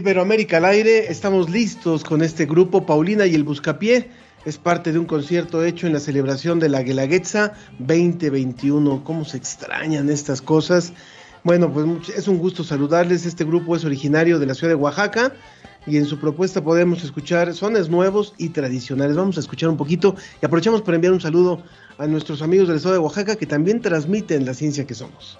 Iberoamérica al aire, estamos listos con este grupo. Paulina y el Buscapié es parte de un concierto hecho en la celebración de la Guelaguetza 2021. ¿Cómo se extrañan estas cosas? Bueno, pues es un gusto saludarles. Este grupo es originario de la ciudad de Oaxaca y en su propuesta podemos escuchar sones nuevos y tradicionales. Vamos a escuchar un poquito y aprovechamos para enviar un saludo a nuestros amigos del estado de Oaxaca que también transmiten la ciencia que somos.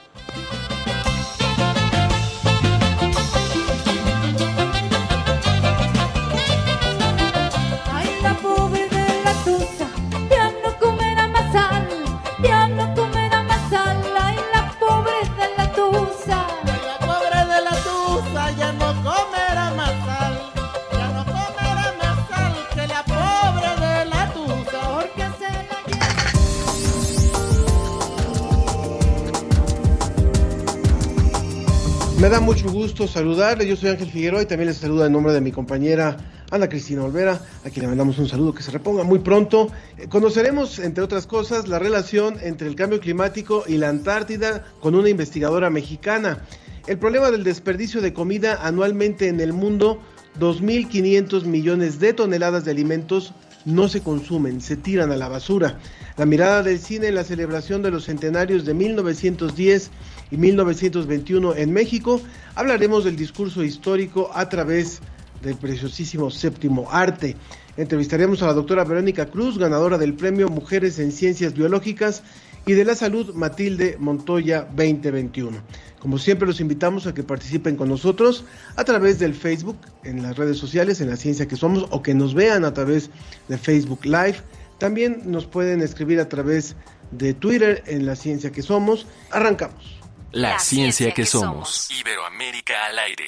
Da mucho gusto saludarle. Yo soy Ángel Figueroa y también les saluda en nombre de mi compañera Ana Cristina Olvera, a quien le mandamos un saludo que se reponga muy pronto. Eh, conoceremos, entre otras cosas, la relación entre el cambio climático y la Antártida con una investigadora mexicana. El problema del desperdicio de comida anualmente en el mundo, 2.500 millones de toneladas de alimentos no se consumen, se tiran a la basura. La mirada del cine en la celebración de los centenarios de 1910 y 1921 en México, hablaremos del discurso histórico a través del preciosísimo séptimo arte. Entrevistaremos a la doctora Verónica Cruz, ganadora del premio Mujeres en Ciencias Biológicas y de la Salud Matilde Montoya 2021. Como siempre los invitamos a que participen con nosotros a través del Facebook, en las redes sociales, en la ciencia que somos, o que nos vean a través de Facebook Live. También nos pueden escribir a través de Twitter en la ciencia que somos. Arrancamos. La, ciencia, que, somos. Iberoamérica al aire.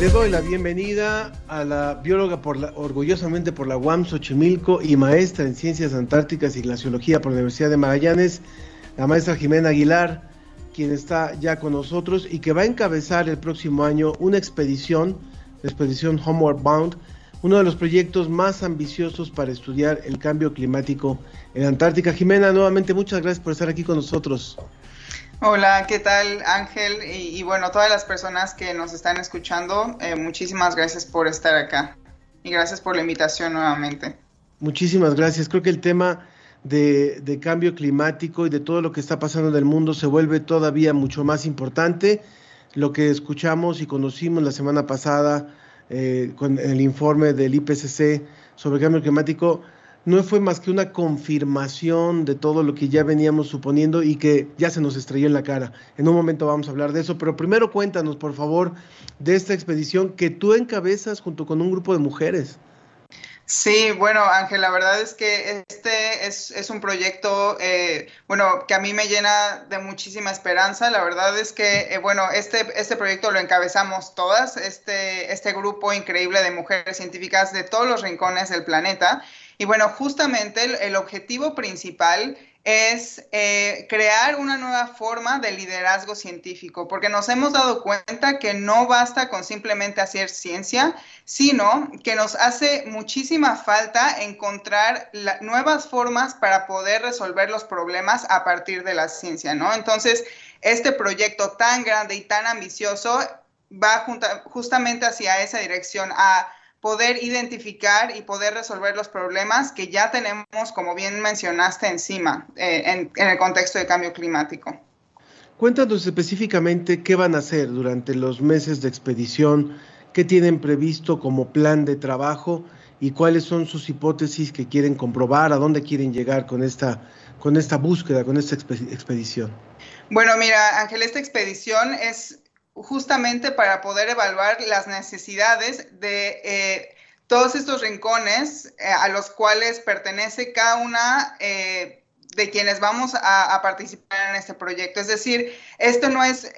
Le doy la bienvenida a la bióloga por la, orgullosamente por la UAM Xochimilco y maestra en Ciencias Antárticas y Glaciología por la Universidad de Magallanes, la maestra Jimena Aguilar, quien está ya con nosotros y que va a encabezar el próximo año una expedición, la expedición Homeward Bound, uno de los proyectos más ambiciosos para estudiar el cambio climático en Antártica. Jimena, nuevamente muchas gracias por estar aquí con nosotros. Hola, ¿qué tal Ángel? Y, bueno, todas las personas que nos están escuchando, eh, muchísimas gracias por estar acá y gracias por la invitación nuevamente. Muchísimas gracias. Creo que el tema de, de cambio climático y de todo lo que está pasando en el mundo se vuelve todavía mucho más importante. Lo que escuchamos y conocimos la semana pasada eh, con el informe del IPCC sobre el cambio climático no fue más que una confirmación de todo lo que ya veníamos suponiendo y que ya se nos estrelló en la cara. En un momento vamos a hablar de eso, pero primero cuéntanos, por favor, de esta expedición que tú encabezas junto con un grupo de mujeres. Sí, bueno, Ángel, la verdad es que este es, un proyecto, eh, bueno, que a mí me llena de muchísima esperanza. La verdad es que, eh, bueno, este, este proyecto lo encabezamos todas, este, este grupo increíble de mujeres científicas de todos los rincones del planeta. Y bueno, justamente el objetivo principal es eh, crear una nueva forma de liderazgo científico, porque nos hemos dado cuenta que no basta con simplemente hacer ciencia, sino que nos hace muchísima falta encontrar nuevas formas para poder resolver los problemas a partir de la ciencia, ¿no? Entonces, este proyecto tan grande y tan ambicioso va justamente hacia esa dirección, a poder identificar y poder resolver los problemas que ya tenemos, como bien mencionaste, encima eh, en, en el contexto de cambio climático. Cuéntanos específicamente qué van a hacer durante los meses de expedición, qué tienen previsto como plan de trabajo y cuáles son sus hipótesis que quieren comprobar, a dónde quieren llegar con esta, con esta búsqueda, con esta expedición. Bueno, mira, Ángel, esta expedición es justamente para poder evaluar las necesidades de eh, todos estos rincones eh, a los cuales pertenece cada una eh, de quienes vamos a, participar en este proyecto. Es decir, esto no es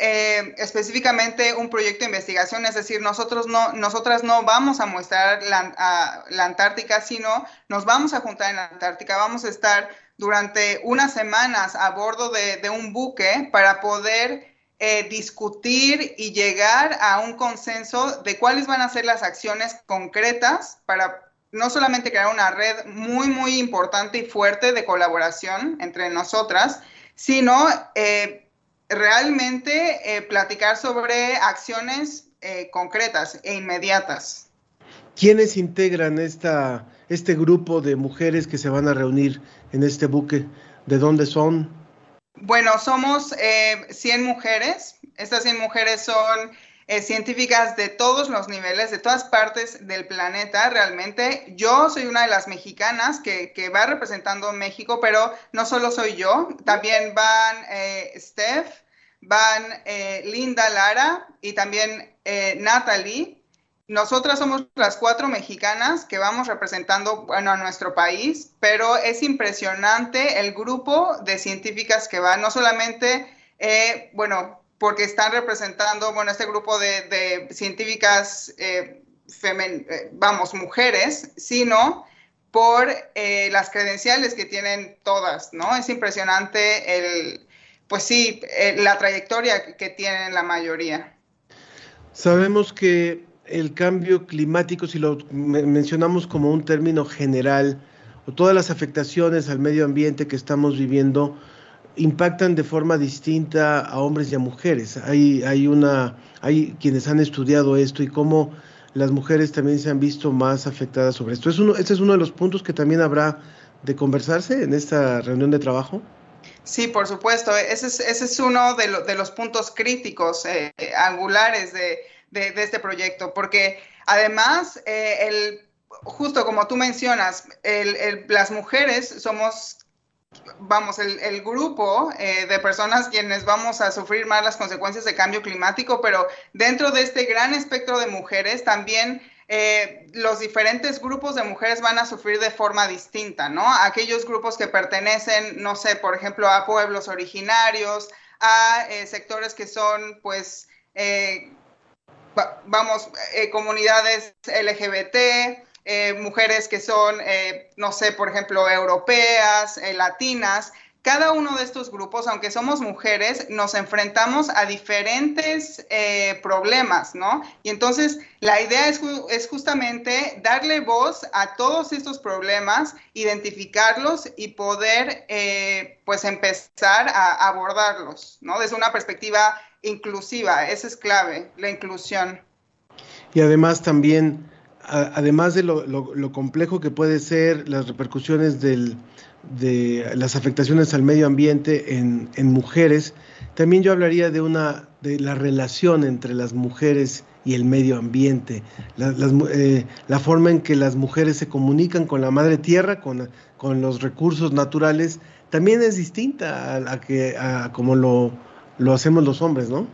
específicamente un proyecto de investigación, es decir, nosotros no, nosotras no vamos a mostrar la, la Antártica, sino nos vamos a juntar en la Antártica, vamos a estar durante unas semanas a bordo de un buque para poder eh, discutir y llegar a un consenso de cuáles van a ser las acciones concretas para no solamente crear una red muy, muy importante y fuerte de colaboración entre nosotras, sino eh, realmente eh, platicar sobre acciones concretas e inmediatas. ¿Quiénes integran esta, este grupo de mujeres que se van a reunir en este buque? ¿De dónde son? Bueno, somos 100 eh, mujeres. Estas 100 mujeres son eh, científicas de todos los niveles, de todas partes del planeta, realmente. Yo soy una de las mexicanas que, va representando México, pero no solo soy yo, también van eh, Steph, van Linda Lara y también Natalie. Nosotras somos las cuatro mexicanas que vamos representando bueno, a nuestro país, pero es impresionante el grupo de científicas que va, no solamente, eh, bueno, porque están representando, bueno, este grupo de, científicas, eh, eh, vamos, mujeres, sino por las credenciales que tienen todas, ¿no? Es impresionante el, pues sí, la trayectoria que tienen la mayoría. Sabemos que el cambio climático, si lo mencionamos como un término general, o todas las afectaciones al medio ambiente que estamos viviendo, impactan de forma distinta a hombres y a mujeres. Hay, hay, una, hay quienes han estudiado esto y cómo las mujeres también se han visto más afectadas sobre esto. ¿Es uno, ¿Este es uno de los puntos que también habrá de conversarse en esta reunión de trabajo? Sí, por supuesto. Ese es, ese es uno de, de los puntos críticos, eh, angulares de, de, este proyecto, porque además, eh, el, justo como tú mencionas, el, las mujeres somos vamos, el, grupo eh, de personas quienes vamos a sufrir más las consecuencias de cambio climático, pero dentro de este gran espectro de mujeres también eh, los diferentes grupos de mujeres van a sufrir de forma distinta, ¿no? Aquellos grupos que pertenecen, no sé, por ejemplo, a pueblos originarios, a sectores que son, pues, vamos, eh, comunidades LGBT, eh, mujeres que son, eh, no sé, por ejemplo, europeas, latinas. Cada uno de estos grupos, aunque somos mujeres, nos enfrentamos a diferentes problemas, ¿no? Y entonces la idea es, justamente darle voz a todos estos problemas, identificarlos y poder, pues, empezar a abordarlos, ¿no? Desde una perspectiva inclusiva, esa es clave, la inclusión. Y además también, además de lo, complejo que puede ser las repercusiones del, de las afectaciones al medio ambiente en, mujeres, también yo hablaría de una de la relación entre las mujeres y el medio ambiente, la, eh, la, forma en que las mujeres se comunican con la madre tierra, con, con los recursos naturales, también es distinta a, a que a como lo, lo hacemos los hombres, ¿no?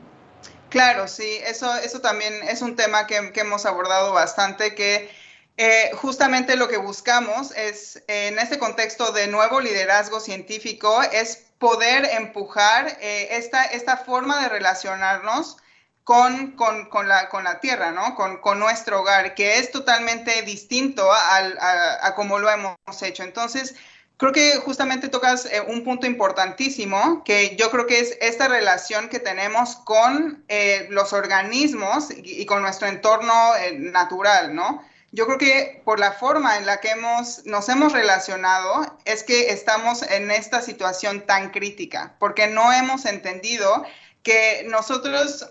Claro, sí, eso, eso también es un tema que, hemos abordado bastante, que eh, justamente lo que buscamos es, en este contexto de nuevo liderazgo científico, es poder empujar eh, esta, esta forma de relacionarnos con, con, la, con la tierra, ¿no? Con, con, nuestro hogar, que es totalmente distinto a, a, a como lo hemos hecho. Entonces, Creo que justamente tocas eh, un punto importantísimo, que yo creo que es esta relación que tenemos con los organismos y, con nuestro entorno natural, ¿no? Yo creo que por la forma en la que hemos, nos hemos relacionado es que estamos en esta situación tan crítica, porque no hemos entendido que nosotros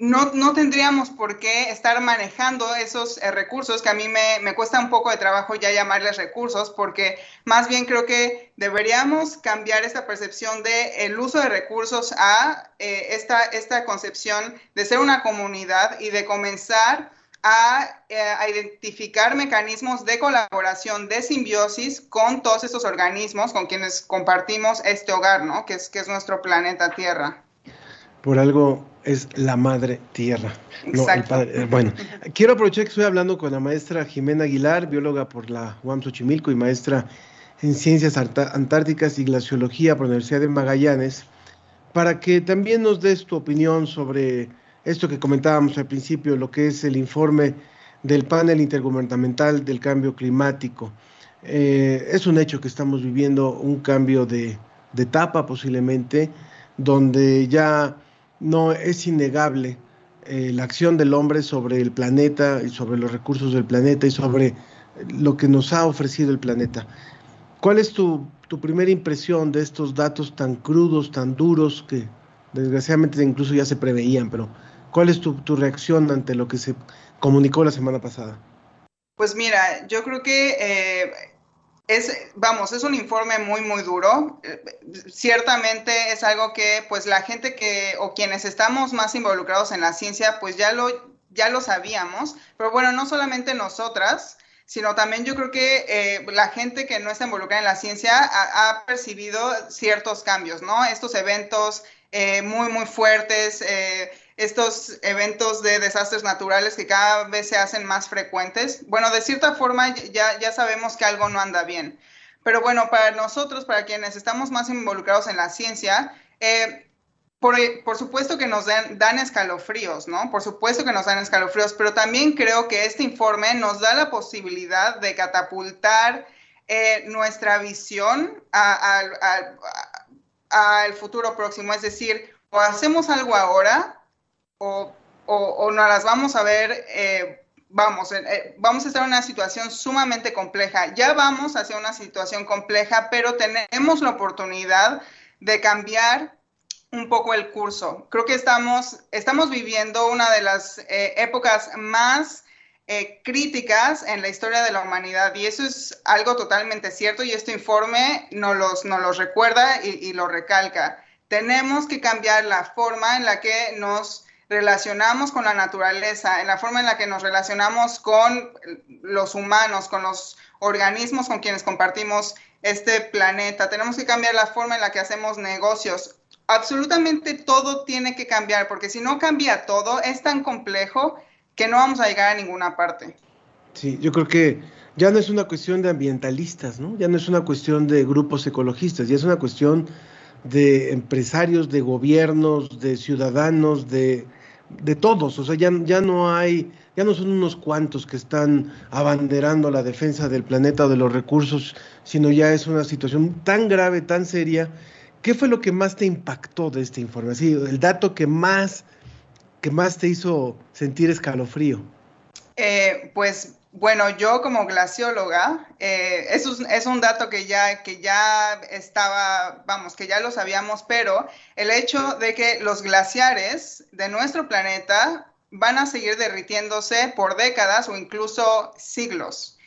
no, no, tendríamos por qué estar manejando esos eh, recursos, que a mí me, me, cuesta un poco de trabajo ya llamarles recursos, porque más bien creo que deberíamos cambiar esta percepción de el uso de recursos a eh, esta, esta concepción de ser una comunidad y de comenzar a, eh, a, identificar mecanismos de colaboración, de simbiosis con todos estos organismos con quienes compartimos este hogar, ¿no? Que es, que es nuestro planeta Tierra. Por algo es la madre tierra. No, el padre, bueno, quiero aprovechar que estoy hablando con la maestra Jimena Aguilar, bióloga por la UAM Xochimilco y maestra en Ciencias Antárticas y Glaciología por la Universidad de Magallanes, para que también nos des tu opinión sobre esto que comentábamos al principio, lo que es el informe del panel intergubernamental del cambio climático. Eh, es un hecho que estamos viviendo un cambio de, etapa posiblemente, donde ya no es innegable eh, la acción del hombre sobre el planeta y sobre los recursos del planeta y sobre lo que nos ha ofrecido el planeta. ¿Cuál es tu, tu primera impresión de estos datos tan crudos, tan duros, que desgraciadamente incluso ya se preveían, pero cuál es tu, tu reacción ante lo que se comunicó la semana pasada? Pues mira, yo creo que eh, es, vamos, es un informe muy, muy duro. Ciertamente es algo que, pues, la gente que, o quienes estamos más involucrados en la ciencia, pues ya lo, ya lo sabíamos. Pero bueno, no solamente nosotras, sino también yo creo que eh, la gente que no está involucrada en la ciencia ha, percibido ciertos cambios, ¿no? Estos eventos eh, muy, muy fuertes. Eh, estos eventos de desastres naturales que cada vez se hacen más frecuentes. Bueno, de cierta forma ya, ya sabemos que algo no anda bien. Pero bueno, para nosotros, para quienes estamos más involucrados en la ciencia, eh, por, por, supuesto que nos dan, escalofríos, ¿no? Por supuesto que nos dan escalofríos, pero también creo que este informe nos da la posibilidad de catapultar eh, nuestra visión al futuro próximo. Es decir, o hacemos algo ahora o, o, o nos las vamos a ver, eh, vamos, eh, vamos a estar en una situación sumamente compleja. Ya vamos hacia una situación compleja, pero tenemos la oportunidad de cambiar un poco el curso. Creo que estamos, estamos viviendo una de las eh, épocas más eh, críticas en la historia de la humanidad y eso es algo totalmente cierto y este informe nos los, nos los recuerda y, y lo recalca. Tenemos que cambiar la forma en la que nos relacionamos con la naturaleza, en la forma en la que nos relacionamos con los humanos, con los organismos con quienes compartimos este planeta. Tenemos que cambiar la forma en la que hacemos negocios. Absolutamente todo tiene que cambiar, porque si no cambia todo, es tan complejo que no vamos a llegar a ninguna parte. Sí, yo creo que ya no es una cuestión de ambientalistas, ¿no? Ya no es una cuestión de grupos ecologistas, ya es una cuestión de empresarios, de gobiernos, de ciudadanos, de, de todos. O sea, ya, ya no hay, ya no son unos cuantos que están abanderando la defensa del planeta o de los recursos, sino ya es una situación tan grave, tan seria. ¿Qué fue lo que más te impactó de este informe? El dato que más, que más te hizo sentir escalofrío. Eh, pues bueno, yo como glacióloga, eh, eso es, un dato que ya, que ya estaba, vamos, que ya lo sabíamos, pero el hecho de que los glaciares de nuestro planeta van a seguir derritiéndose por décadas o incluso siglos.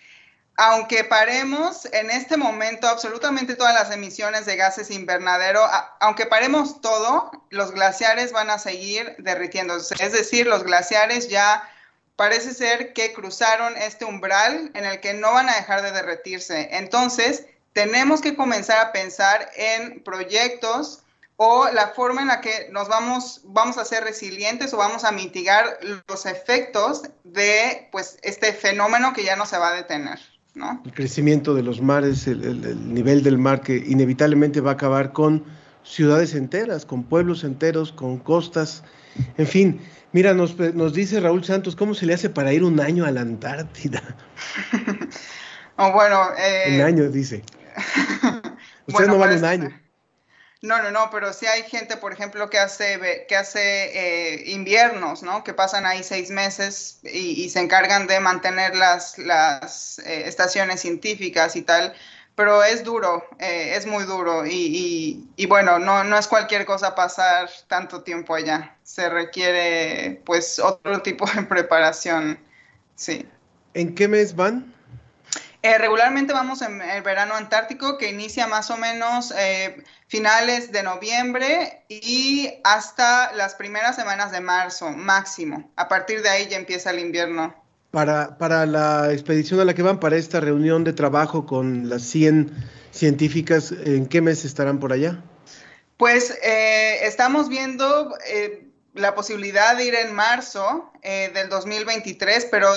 Aunque paremos en este momento absolutamente todas las emisiones de gases invernadero, aunque paremos todo, los glaciares van a seguir derritiéndose. Es decir, los glaciares ya parece ser que cruzaron este umbral en el que no van a dejar de derretirse. Entonces, tenemos que comenzar a pensar en proyectos o la forma en la que nos vamos, vamos a ser resilientes o vamos a mitigar los efectos de pues, este fenómeno que ya no se va a detener. ¿no? El crecimiento de los mares, el, el, el nivel del mar que inevitablemente va a acabar con ciudades enteras, con pueblos enteros, con costas, en fin, Mira, nos, nos, dice Raúl Santos, ¿cómo se le hace para ir un año a la Antártida? oh, bueno, eh... un año, dice. Ustedes bueno, no van pues, un año. No, no, no, pero sí hay gente, por ejemplo, que hace, que hace eh, inviernos, ¿no? Que pasan ahí seis meses y, y se encargan de mantener las, las eh, estaciones científicas y tal. Pero es duro, eh, es muy duro y, y, bueno, no, no es cualquier cosa pasar tanto tiempo allá, se requiere pues otro tipo de preparación, sí. ¿En qué mes van? Eh, regularmente vamos en el verano antártico que inicia más o menos eh, finales de noviembre y hasta las primeras semanas de marzo máximo. A partir de ahí ya empieza el invierno. Para, para la expedición a la que van, para esta reunión de trabajo con las 100 científicas, ¿en qué mes estarán por allá? Pues eh, estamos viendo la posibilidad de ir en marzo eh, del 2023, pero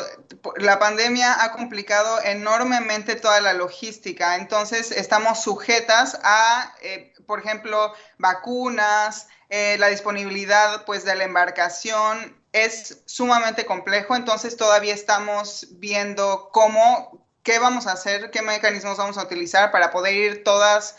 la pandemia ha complicado enormemente toda la logística. Entonces, estamos sujetas a, eh, por ejemplo, vacunas, eh, la disponibilidad pues, de la embarcación. Es sumamente complejo, entonces todavía estamos viendo cómo, qué vamos a hacer, qué mecanismos vamos a utilizar para poder ir todas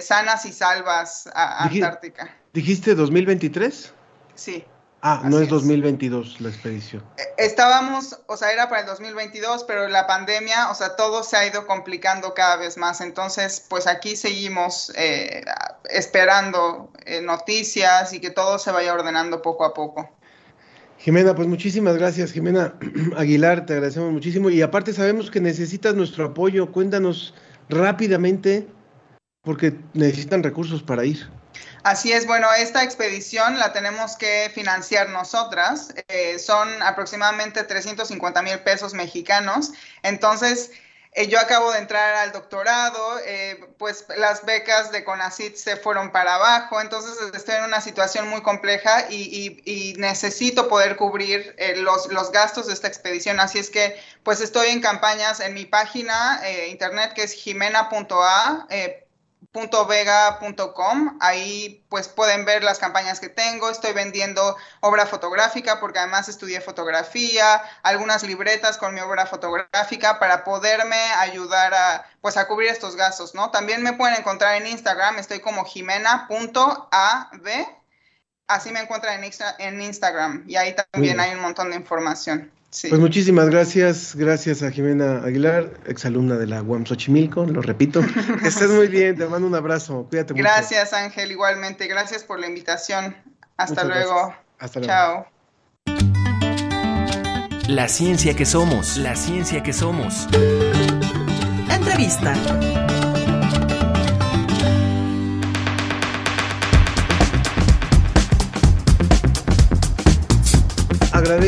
sanas y salvas a Antártica. ¿Dijiste 2023? Sí. Ah, no es 2022 la expedición. E, estábamos, o sea, era para el 2022, pero la pandemia, o sea, todo se ha ido complicando cada vez más. Entonces, pues aquí seguimos eh, esperando eh, noticias y que todo se vaya ordenando poco a poco. Jimena, pues muchísimas gracias, Jimena Aguilar, te agradecemos muchísimo. Y aparte sabemos que necesitas nuestro apoyo. Cuéntanos rápidamente, porque necesitan recursos para ir. Así es, bueno, esta expedición la tenemos que financiar nosotras. Eh, son aproximadamente 350 mil pesos mexicanos. Entonces, eh, yo acabo de entrar al doctorado, eh, pues las becas de CONACIT se fueron para abajo, entonces estoy en una situación muy compleja y, necesito poder cubrir los, los, gastos de esta expedición. Así es que, pues estoy en campañas en mi página internet que es jimena.a vega.com. Ahí pues pueden ver las campañas que tengo. Estoy vendiendo obra fotográfica porque además estudié fotografía, algunas libretas con mi obra fotográfica para poderme ayudar a pues a cubrir estos gastos, ¿no? También me pueden encontrar en Instagram, estoy como jimena.av. Así me encuentran en, en Instagram y ahí también hay un montón de información. Pues muchísimas gracias, gracias a Jimena Aguilar, exalumna de la UAM Xochimilco, lo repito. Que estés muy bien, te mando un abrazo, cuídate mucho. Gracias Ángel, igualmente, gracias por la invitación. Hasta luego. Hasta luego. Chao. La ciencia que somos, la ciencia que somos. Entrevista.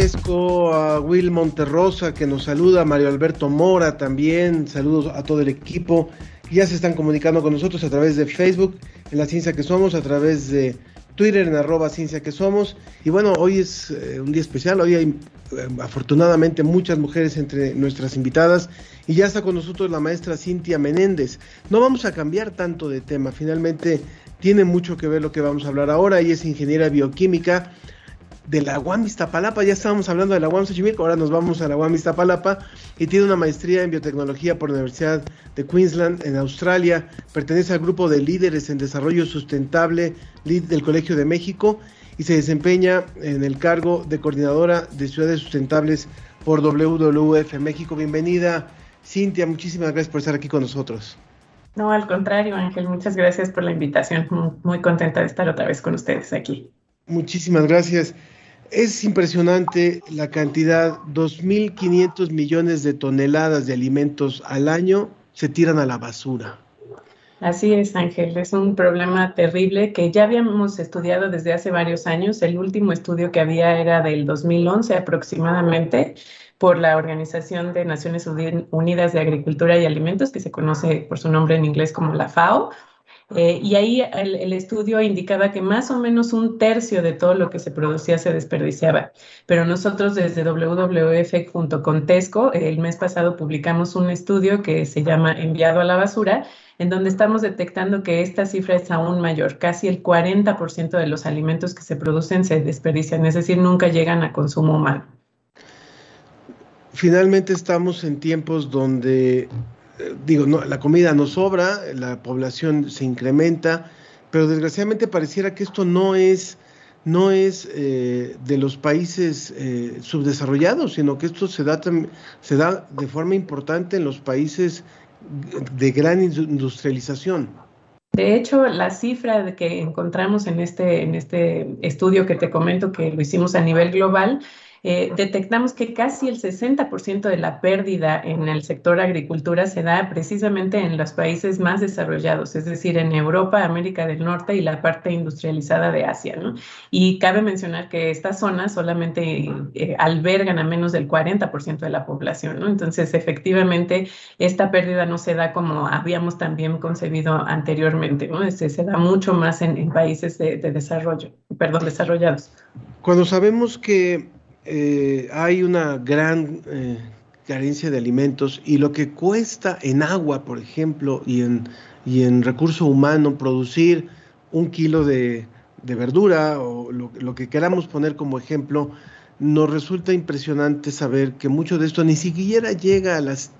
Agradezco a Will Monterrosa que nos saluda, Mario Alberto Mora también, saludos a todo el equipo. Ya se están comunicando con nosotros a través de Facebook, en la Ciencia que Somos, a través de Twitter en arroba Ciencia que Somos. Y bueno, hoy es eh, un día especial, hoy hay eh, afortunadamente muchas mujeres entre nuestras invitadas y ya está con nosotros la maestra Cintia Menéndez. No vamos a cambiar tanto de tema, finalmente tiene mucho que ver lo que vamos a hablar ahora, ella es ingeniera bioquímica de la UAM Iztapalapa, ya estábamos hablando de la UAM Xochimilco, ahora nos vamos a la UAM Iztapalapa y tiene una maestría en biotecnología por la Universidad de Queensland en Australia, pertenece al grupo de líderes en desarrollo sustentable del Colegio de México y se desempeña en el cargo de coordinadora de ciudades sustentables por WWF México. Bienvenida, Cintia, muchísimas gracias por estar aquí con nosotros. No, al contrario, Ángel, muchas gracias por la invitación. Muy contenta de estar otra vez con ustedes aquí. Muchísimas gracias. Es impresionante la cantidad, 2.500 millones de toneladas de alimentos al año se tiran a la basura. Así es, Ángel, es un problema terrible que ya habíamos estudiado desde hace varios años. El último estudio que había era del 2011 aproximadamente por la Organización de Naciones Unidas de Agricultura y Alimentos, que se conoce por su nombre en inglés como la FAO. Eh, y ahí el, estudio indicaba que más o menos un tercio de todo lo que se producía se desperdiciaba. Pero nosotros desde WWF junto con Tesco, el mes pasado publicamos un estudio que se llama Enviado a la basura, en donde estamos detectando que esta cifra es aún mayor. Casi el 40% de los alimentos que se producen se desperdician, es decir, nunca llegan a consumo humano. Finalmente estamos en tiempos donde digo, no, la comida no sobra, la población se incrementa, pero desgraciadamente pareciera que esto no es, no es eh, de los países eh, subdesarrollados, sino que esto se da, se da de forma importante en los países de gran industrialización. De hecho, la cifra que encontramos en este, en este estudio que te comento que lo hicimos a nivel global eh, detectamos que casi el 60% de la pérdida en el sector agricultura se da precisamente en los países más desarrollados, es decir, en Europa, América del Norte y la parte industrializada de Asia. ¿no? Y cabe mencionar que estas zonas solamente eh, albergan a menos del 40% de la población. ¿no? Entonces, efectivamente, esta pérdida no se da como habíamos también concebido anteriormente, ¿no? Este, se da mucho más en, países de, de desarrollo, perdón, desarrollados. Cuando sabemos que eh, hay una gran eh, carencia de alimentos y lo que cuesta en agua, por ejemplo, y en, y en recurso humano producir un kilo de, verdura o lo, que queramos poner como ejemplo, nos resulta impresionante saber que mucho de esto ni siquiera llega a las,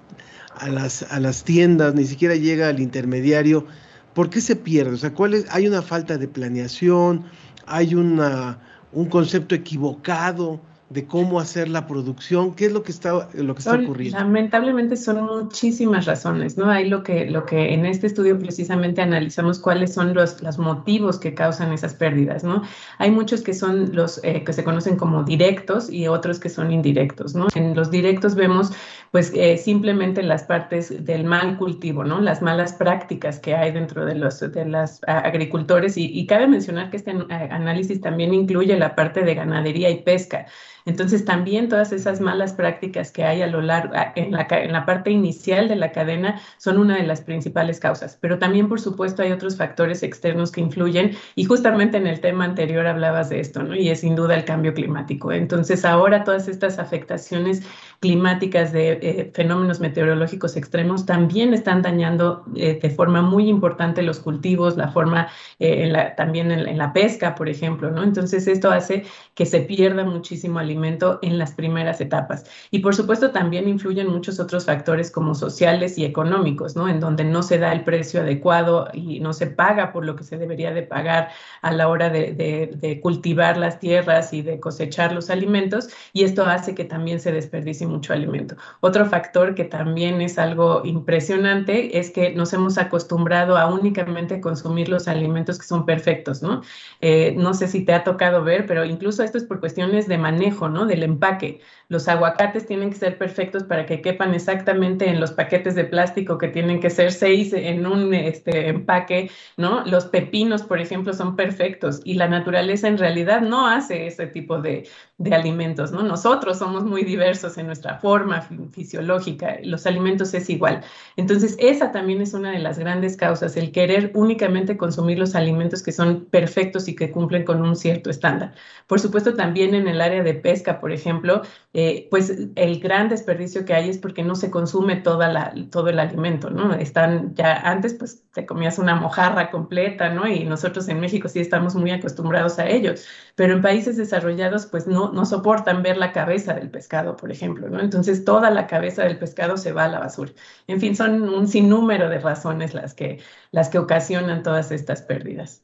a las, a las tiendas, ni siquiera llega al intermediario. ¿Por qué se pierde? O sea, ¿cuál es? hay una falta de planeación, hay una, un concepto equivocado de cómo hacer la producción, qué es lo que está, lo que está ocurriendo. Lamentablemente son muchísimas razones, ¿no? Hay lo que, lo que en este estudio precisamente analizamos cuáles son los, los motivos que causan esas pérdidas, ¿no? Hay muchos que son los eh, que se conocen como directos y otros que son indirectos, ¿no? En los directos vemos pues eh, simplemente las partes del mal cultivo, ¿no? Las malas prácticas que hay dentro de los de las agricultores y, y cabe mencionar que este análisis también incluye la parte de ganadería y pesca. Entonces, también todas esas malas prácticas que hay a lo largo, en la, en la parte inicial de la cadena, son una de las principales causas. Pero también, por supuesto, hay otros factores externos que influyen. Y justamente en el tema anterior hablabas de esto, ¿no? Y es sin duda el cambio climático. Entonces, ahora todas estas afectaciones climáticas de eh, fenómenos meteorológicos extremos también están dañando eh, de forma muy importante los cultivos, la forma eh, en la, también en, en, la pesca, por ejemplo, ¿no? Entonces esto hace que se pierda muchísimo alimento en las primeras etapas. Y por supuesto también influyen muchos otros factores como sociales y económicos, ¿no? En donde no se da el precio adecuado y no se paga por lo que se debería de pagar a la hora de, de, de cultivar las tierras y de cosechar los alimentos y esto hace que también se desperdicie mucho alimento. Otro factor que también es algo impresionante es que nos hemos acostumbrado a únicamente consumir los alimentos que son perfectos, ¿no? Eh, no sé si te ha tocado ver, pero incluso esto es por cuestiones de manejo, ¿no? Del empaque. Los aguacates tienen que ser perfectos para que quepan exactamente en los paquetes de plástico que tienen que ser seis en un este, empaque, ¿no? Los pepinos, por ejemplo, son perfectos y la naturaleza en realidad no hace ese tipo de, de alimentos, ¿no? Nosotros somos muy diversos en nuestra forma fisiológica, los alimentos es igual. Entonces, esa también es una de las grandes causas, el querer únicamente consumir los alimentos que son perfectos y que cumplen con un cierto estándar. Por supuesto, también en el área de pesca, por ejemplo, eh, pues el gran desperdicio que hay es porque no se consume toda todo el alimento, ¿no? Están ya antes, pues te comías una mojarra completa, ¿no? Y nosotros en México sí estamos muy acostumbrados a ello, pero en países desarrollados, pues no, no soportan ver la cabeza del pescado, por ejemplo, ¿no? Entonces toda la cabeza del pescado se va a la basura. En fin, son un sinnúmero de razones las que, las que ocasionan todas estas pérdidas.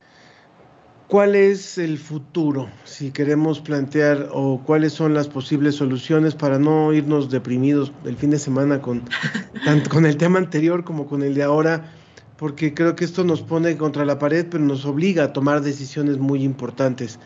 ¿Cuál es el futuro, si queremos plantear, o cuáles son las posibles soluciones para no irnos deprimidos el fin de semana con, tanto con el tema anterior como con el de ahora? Porque creo que esto nos pone contra la pared, pero nos obliga a tomar decisiones muy importantes.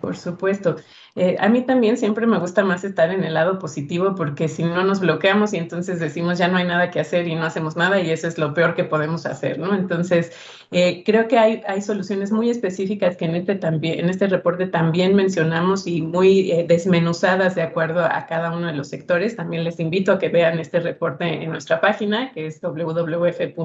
Por supuesto. Eh, a mí también siempre me gusta más estar en el lado positivo porque si no nos bloqueamos y entonces decimos ya no hay nada que hacer y no hacemos nada y eso es lo peor que podemos hacer, ¿no? Entonces, eh, creo que hay, hay soluciones muy específicas que en este, también, en este reporte también mencionamos y muy eh, desmenuzadas de acuerdo a cada uno de los sectores. También les invito a que vean este reporte en nuestra página que es www.org.mx.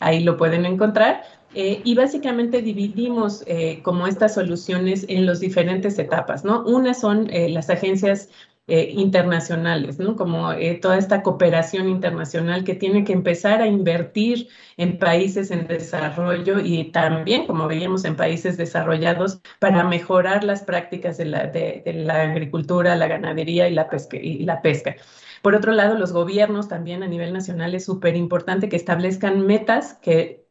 Ahí lo pueden encontrar eh, y básicamente dividimos eh, como estas soluciones en las diferentes etapas, ¿no? Una son eh, las agencias internacionales, ¿no? Como toda esta cooperación internacional que tiene que empezar a invertir en países en desarrollo y también, como veíamos, en países desarrollados para mejorar las prácticas de la, de, la agricultura, la ganadería y la pesca. Y la pesca. Por otro lado, los gobiernos también a nivel nacional es súper importante que establezcan metas que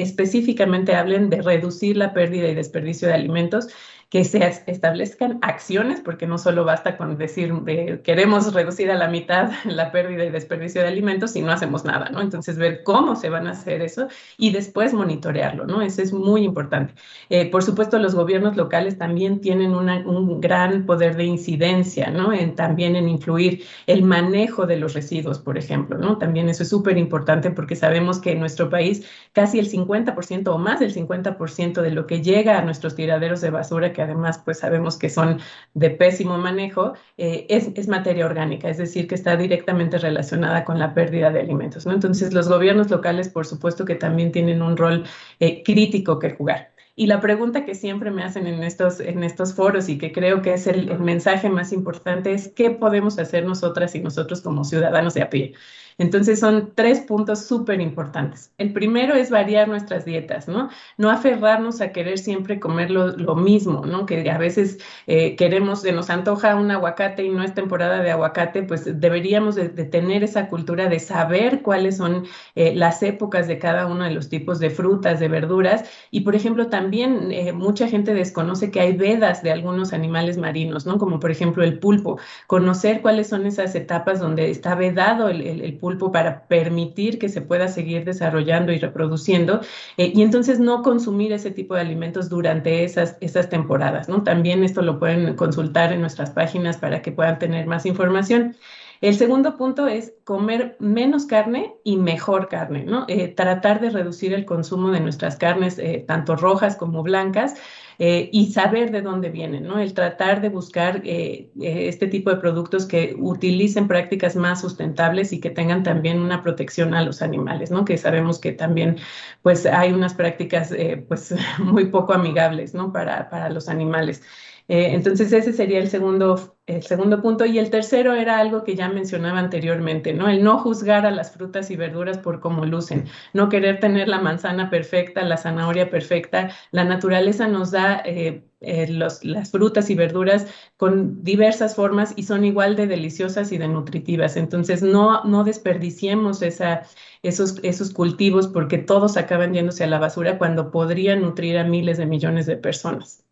específicamente hablen de reducir la pérdida y desperdicio de alimentos que se establezcan acciones, porque no solo basta con decir eh, queremos reducir a la mitad la pérdida y desperdicio de alimentos si no hacemos nada, ¿no? Entonces, ver cómo se van a hacer eso y después monitorearlo, ¿no? Eso es muy importante. Eh, por supuesto, los gobiernos locales también tienen un gran poder de incidencia, ¿no? En, también en influir el manejo de los residuos, por ejemplo, ¿no? También eso es súper importante porque sabemos que en nuestro país casi el 50% o más del 50% de lo que llega a nuestros tiraderos de basura, además pues sabemos que son de pésimo manejo, eh, es, es, materia orgánica, es decir, que está directamente relacionada con la pérdida de alimentos. ¿no? Entonces los gobiernos locales, por supuesto que también tienen un rol eh, crítico que jugar. Y la pregunta que siempre me hacen en estos, en estos foros y que creo que es el, el mensaje más importante es qué podemos hacer nosotras y nosotros como ciudadanos de a pie. Entonces son tres puntos súper importantes. El primero es variar nuestras dietas, ¿no? No aferrarnos a querer siempre comer lo, lo mismo, ¿no? Que a veces eh, queremos, se nos antoja un aguacate y no es temporada de aguacate, pues deberíamos de, de tener esa cultura de saber cuáles son eh, las épocas de cada uno de los tipos de frutas, de verduras. Y por ejemplo, también eh, mucha gente desconoce que hay vedas de algunos animales marinos, ¿no? Como por ejemplo el pulpo. Conocer cuáles son esas etapas donde está vedado el, el, el pulpo para permitir que se pueda seguir desarrollando y reproduciendo eh, y entonces no consumir ese tipo de alimentos durante esas, esas temporadas, ¿no? También esto lo pueden consultar en nuestras páginas para que puedan tener más información. El segundo punto es comer menos carne y mejor carne, ¿no? Eh, tratar de reducir el consumo de nuestras carnes, eh, tanto rojas como blancas, eh, y saber de dónde vienen, ¿no? El tratar de buscar eh, eh, este tipo de productos que utilicen prácticas más sustentables y que tengan también una protección a los animales, ¿no? Que sabemos que también, pues, hay unas prácticas, pues, muy poco amigables, ¿no? Para, para los animales. Eh, entonces ese sería el segundo, el segundo punto. Y el tercero era algo que ya mencionaba anteriormente, ¿no? El no juzgar a las frutas y verduras por cómo lucen, no querer tener la manzana perfecta, la zanahoria perfecta. La naturaleza nos da eh, eh, los, las frutas y verduras con diversas formas y son igual de deliciosas y de nutritivas. Entonces no, no desperdiciemos esa, esos, esos cultivos porque todos acaban yéndose a la basura cuando podrían nutrir a miles de millones de personas.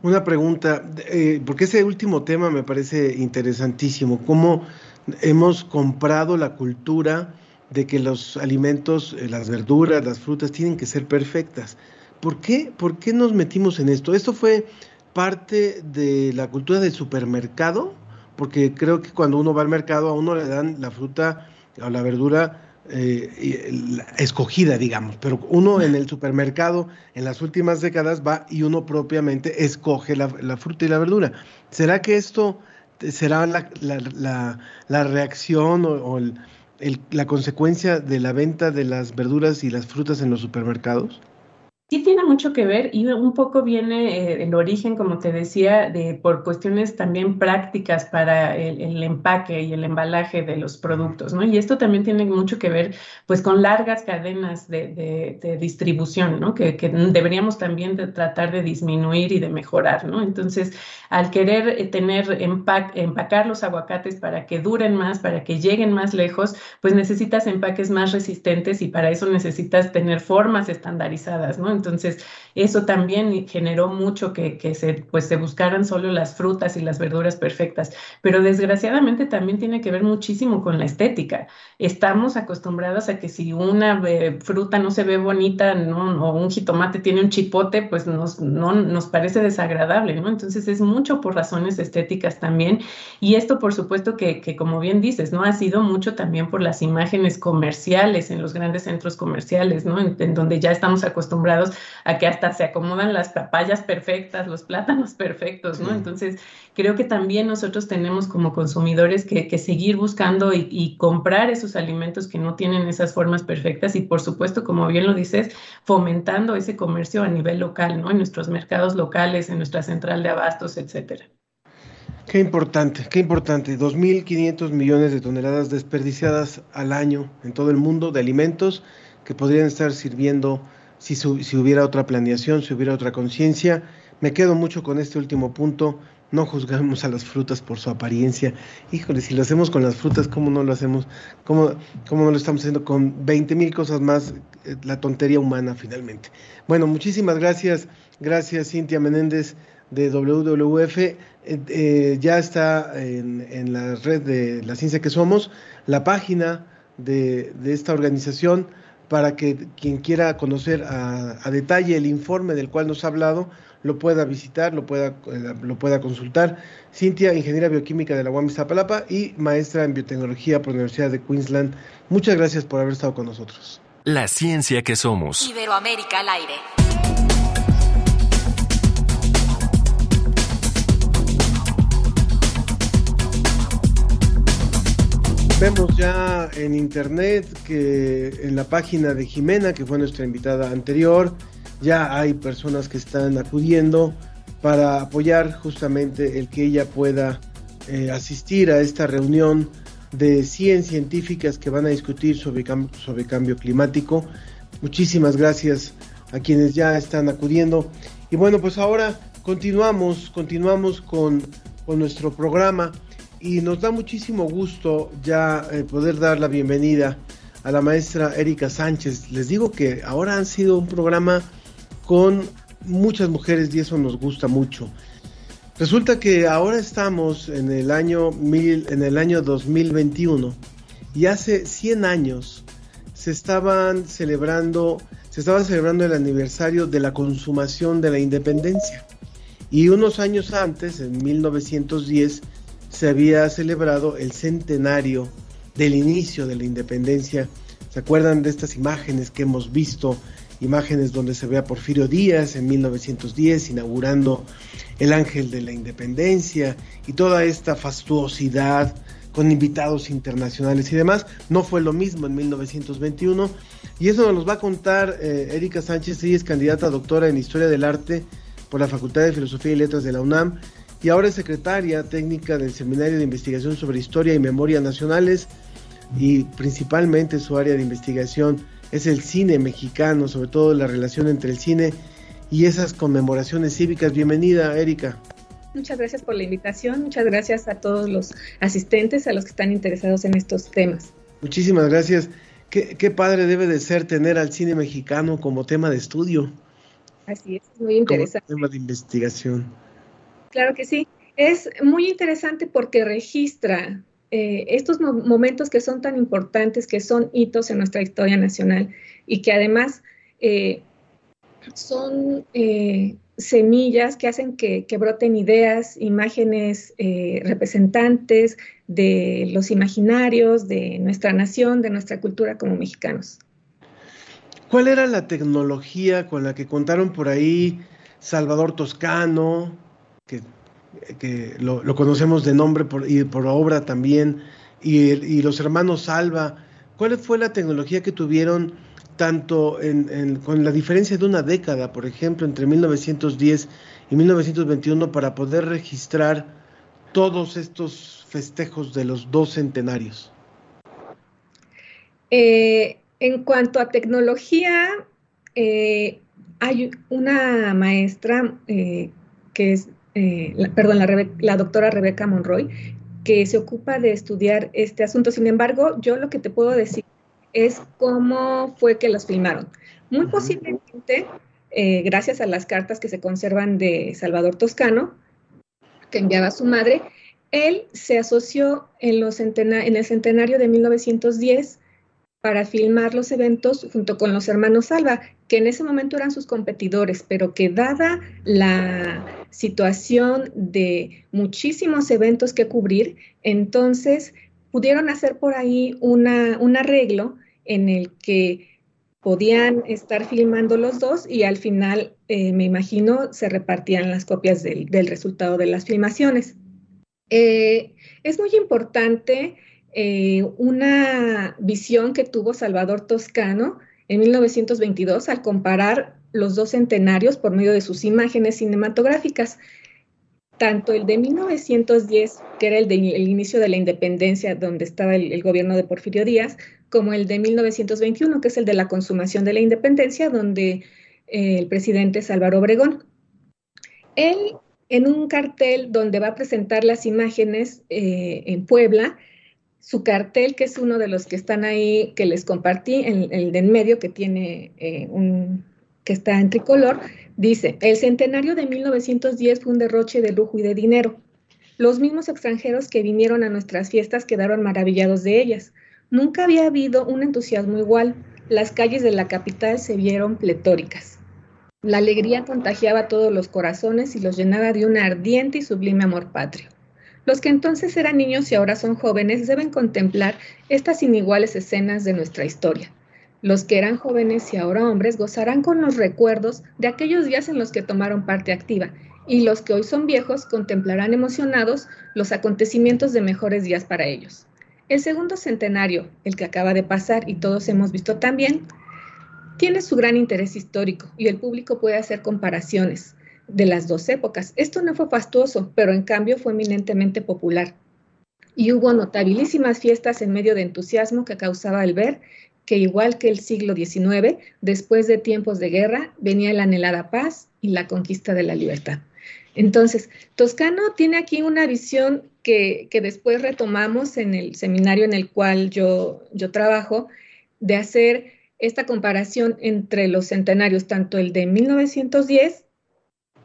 Una pregunta, eh, porque ese último tema me parece interesantísimo, cómo hemos comprado la cultura de que los alimentos, eh, las verduras, las frutas tienen que ser perfectas. ¿Por qué, ¿Por qué nos metimos en esto? ¿Esto fue parte de la cultura del supermercado? Porque creo que cuando uno va al mercado a uno le dan la fruta o la verdura eh, escogida, digamos, pero uno en el supermercado en las últimas décadas va y uno propiamente escoge la, fruta y la verdura. ¿Será que esto será la, la, la reacción o, el, la consecuencia de la venta de las verduras y las frutas en los supermercados? Sí tiene mucho que ver y un poco viene eh, el origen, como te decía, de, por cuestiones también prácticas para el, empaque y el embalaje de los productos, ¿no? Y esto también tiene mucho que ver, pues, con largas cadenas de, distribución, ¿no? Que, deberíamos también de tratar de disminuir y de mejorar, ¿no? Entonces, al querer eh, tener empac empacar los aguacates para que duren más, para que lleguen más lejos, pues necesitas empaques más resistentes y para eso necesitas tener formas estandarizadas, ¿no? Entonces, eso también generó mucho que, que, se, pues, se buscaran solo las frutas y las verduras perfectas. Pero desgraciadamente también tiene que ver muchísimo con la estética. Estamos acostumbrados a que si una eh, fruta no se ve bonita ¿no? o un jitomate tiene un chipote, pues nos, no, nos parece desagradable, ¿no? Entonces es mucho por razones estéticas también. Y esto, por supuesto, que, que como bien dices, ¿no? Ha sido mucho también por las imágenes comerciales en los grandes centros comerciales, ¿no? En, en donde ya estamos acostumbrados a que hasta se acomodan las papayas perfectas, los plátanos perfectos, ¿no? Sí. Entonces, creo que también nosotros tenemos como consumidores que, que seguir buscando y, y, comprar esos alimentos que no tienen esas formas perfectas y, por supuesto, como bien lo dices, fomentando ese comercio a nivel local, ¿no? En nuestros mercados locales, en nuestra central de abastos, etcétera. Qué importante, qué importante. 2.500 millones de toneladas desperdiciadas al año en todo el mundo de alimentos que podrían estar sirviendo si, si hubiera otra planeación, si hubiera otra conciencia. Me quedo mucho con este último punto. No juzgamos a las frutas por su apariencia. Híjole, si lo hacemos con las frutas, ¿cómo no lo hacemos? ¿Cómo, no lo estamos haciendo con 20 mil cosas más? La tontería humana, finalmente. Bueno, muchísimas gracias. Gracias, Cintia Menéndez, de WWF, eh, eh, ya está en, la red de La Ciencia que Somos, la página de, esta organización para que quien quiera conocer a, detalle el informe del cual nos ha hablado, lo pueda visitar, lo pueda, eh, lo pueda consultar. Cintia, ingeniera bioquímica de la UAM Iztapalapa y maestra en biotecnología por la Universidad de Queensland. Muchas gracias por haber estado con nosotros. La ciencia que somos. Iberoamérica al aire. Vemos ya en internet que en la página de Jimena, que fue nuestra invitada anterior, ya hay personas que están acudiendo para apoyar justamente el que ella pueda eh, asistir a esta reunión de 100 científicas que van a discutir sobre, sobre cambio climático. Muchísimas gracias a quienes ya están acudiendo. Y bueno, pues ahora continuamos, continuamos con, con nuestro programa y nos da muchísimo gusto ya eh, poder dar la bienvenida a la maestra Erika Sánchez. Les digo que ahora han sido un programa con muchas mujeres y eso nos gusta mucho. Resulta que ahora estamos en el año mil, en el año 2021 y hace 100 años se estaban celebrando se estaba celebrando el aniversario de la consumación de la independencia. Y unos años antes, en 1910, se había celebrado el centenario del inicio de la independencia. ¿Se acuerdan de estas imágenes que hemos visto? Imágenes donde se ve a Porfirio Díaz en 1910 inaugurando el Ángel de la Independencia y toda esta fastuosidad con invitados internacionales y demás. No fue lo mismo en 1921 y eso nos va a contar eh, Erika Sánchez, ella es candidata a doctora en Historia del Arte por la Facultad de Filosofía y Letras de la UNAM y ahora es secretaria técnica del Seminario de Investigación sobre Historia y Memoria Nacionales y principalmente su área de investigación es el cine mexicano, sobre todo la relación entre el cine y esas conmemoraciones cívicas. Bienvenida, Erika. Muchas gracias por la invitación, muchas gracias a todos los asistentes, a los que están interesados en estos temas. Muchísimas gracias. Qué, qué padre debe de ser tener al cine mexicano como tema de estudio. Así es, muy interesante. Como tema de investigación. Claro que sí. Es muy interesante porque registra eh, estos momentos que son tan importantes, que son hitos en nuestra historia nacional y que además eh, son eh, semillas que hacen que, broten ideas, imágenes representantes de los imaginarios, de nuestra nación, de nuestra cultura como mexicanos. ¿Cuál era la tecnología con la que contaron por ahí Salvador Toscano, que, lo, conocemos de nombre y por obra también, y, los hermanos Salva, ¿cuál fue la tecnología que tuvieron tanto con la diferencia de una década, por ejemplo, entre 1910 y 1921 para poder registrar todos estos festejos de los dos centenarios? Eh, en cuanto a tecnología, eh, hay una maestra eh, que es eh, perdón, la, doctora Rebeca Monroy, que se ocupa de estudiar este asunto. Sin embargo, yo lo que te puedo decir es cómo fue que los filmaron. Muy posiblemente, eh, gracias a las cartas que se conservan de Salvador Toscano, que enviaba a su madre, él se asoció en, los en el centenario de 1910 para filmar los eventos junto con los hermanos Salva, que en ese momento eran sus competidores, pero que dada la situación de muchísimos eventos que cubrir, entonces pudieron hacer por ahí una, un arreglo en el que podían estar filmando los dos y al final, eh, me imagino, se repartían las copias del, resultado de las filmaciones. Eh, es muy importante eh, una visión que tuvo Salvador Toscano en 1922 al comparar los dos centenarios por medio de sus imágenes cinematográficas. Tanto el de 1910, que era el del inicio de la independencia, donde estaba el, gobierno de Porfirio Díaz, como el de 1921, que es el de la consumación de la independencia, donde eh, el presidente es Álvaro Obregón. Él, en un cartel donde va a presentar las imágenes eh, en Puebla, su cartel, que es uno de los que están ahí, que les compartí, el, el de en medio, que tiene eh, un que está en tricolor, dice, el centenario de 1910 fue un derroche de lujo y de dinero. Los mismos extranjeros que vinieron a nuestras fiestas quedaron maravillados de ellas. Nunca había habido un entusiasmo igual. Las calles de la capital se vieron pletóricas. La alegría contagiaba todos los corazones y los llenaba de un ardiente y sublime amor patrio. Los que entonces eran niños y ahora son jóvenes deben contemplar estas iniguales escenas de nuestra historia. Los que eran jóvenes y ahora hombres gozarán con los recuerdos de aquellos días en los que tomaron parte activa y los que hoy son viejos contemplarán emocionados los acontecimientos de mejores días para ellos. El segundo centenario, el que acaba de pasar y todos hemos visto también, tiene su gran interés histórico y el público puede hacer comparaciones de las dos épocas. Esto no fue fastuoso, pero en cambio fue eminentemente popular. Y hubo notabilísimas fiestas en medio de entusiasmo que causaba el ver que igual que el siglo XIX, después de tiempos de guerra, venía la anhelada paz y la conquista de la libertad. Entonces, Toscano tiene aquí una visión que, que, después retomamos en el seminario en el cual yo, yo trabajo, de hacer esta comparación entre los centenarios, tanto el de 1910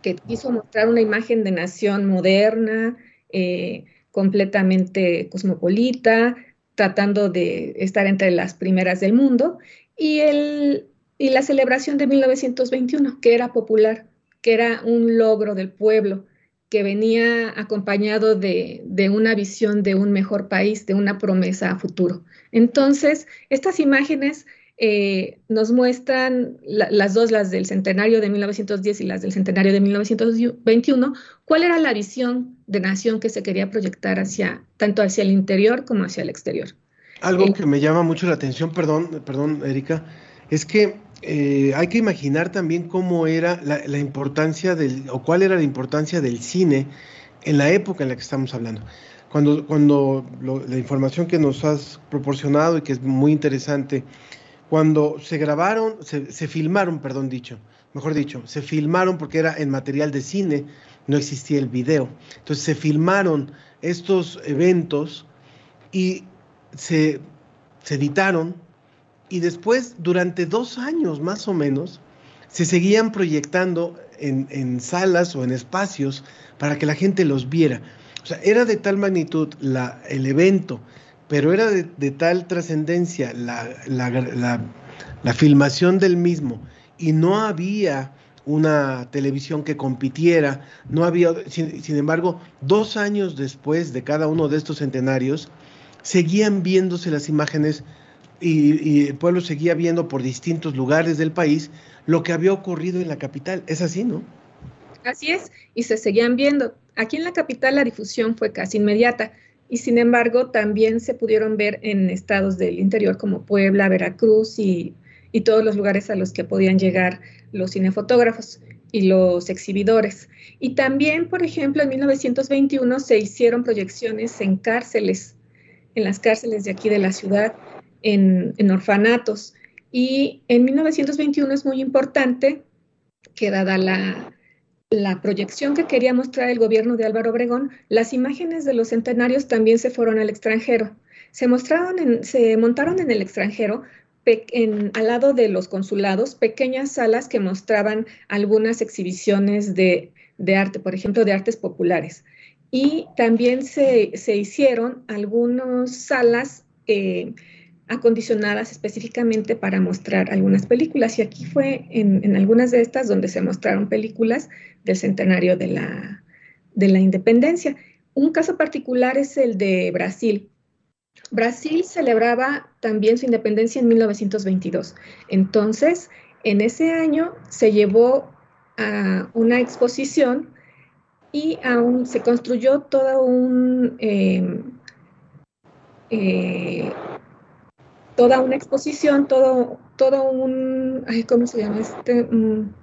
que quiso mostrar una imagen de nación moderna, eh, completamente cosmopolita, tratando de estar entre las primeras del mundo, y, el, y la celebración de 1921, que era popular, que era un logro del pueblo, que venía acompañado de, de, una visión de un mejor país, de una promesa a futuro. Entonces, estas imágenes eh, nos muestran las dos, las del centenario de 1910 y las del centenario de 1921, cuál era la visión de nación que se quería proyectar hacia tanto hacia el interior como hacia el exterior. Algo eh, que me llama mucho la atención, perdón, perdón, Erika, es que eh, hay que imaginar también cómo era la, importancia del, o cuál era la importancia del cine en la época en la que estamos hablando. Cuando, cuando la información que nos has proporcionado y que es muy interesante, cuando se grabaron, se, filmaron, perdón dicho, mejor dicho, se filmaron porque era en material de cine, no existía el video. Entonces se filmaron estos eventos y se, editaron y después, durante dos años más o menos, se seguían proyectando en, salas o en espacios para que la gente los viera. O sea, era de tal magnitud la, el evento pero era de, tal trascendencia la, filmación del mismo y no había una televisión que compitiera, no había, sin, embargo, dos años después de cada uno de estos centenarios, seguían viéndose las imágenes y, el pueblo seguía viendo por distintos lugares del país lo que había ocurrido en la capital. Es así, ¿no? Así es, y se seguían viendo. Aquí en la capital la difusión fue casi inmediata y sin embargo también se pudieron ver en estados del interior como Puebla, Veracruz y, todos los lugares a los que podían llegar los cinefotógrafos y los exhibidores. Y también, por ejemplo, en 1921 se hicieron proyecciones en cárceles, en las cárceles de aquí de la ciudad, en, en orfanatos. Y en 1921 es muy importante que dada la, la proyección que quería mostrar el gobierno de Álvaro Obregón, las imágenes de los centenarios también se fueron al extranjero. Se, mostraron se montaron en el extranjero, al lado de los consulados, pequeñas salas que mostraban algunas exhibiciones de, arte, por ejemplo, de artes populares. Y también se, hicieron algunas salas eh, acondicionadas específicamente para mostrar algunas películas. Y aquí fue en, algunas de estas donde se mostraron películas del centenario de la, de la independencia. Un caso particular es el de Brasil. Brasil celebraba también su independencia en 1922. Entonces, en ese año se llevó a una exposición y aún se construyó todo un... Eh, eh, toda una exposición, todo, todo un, ¿cómo se llama? Este, mm,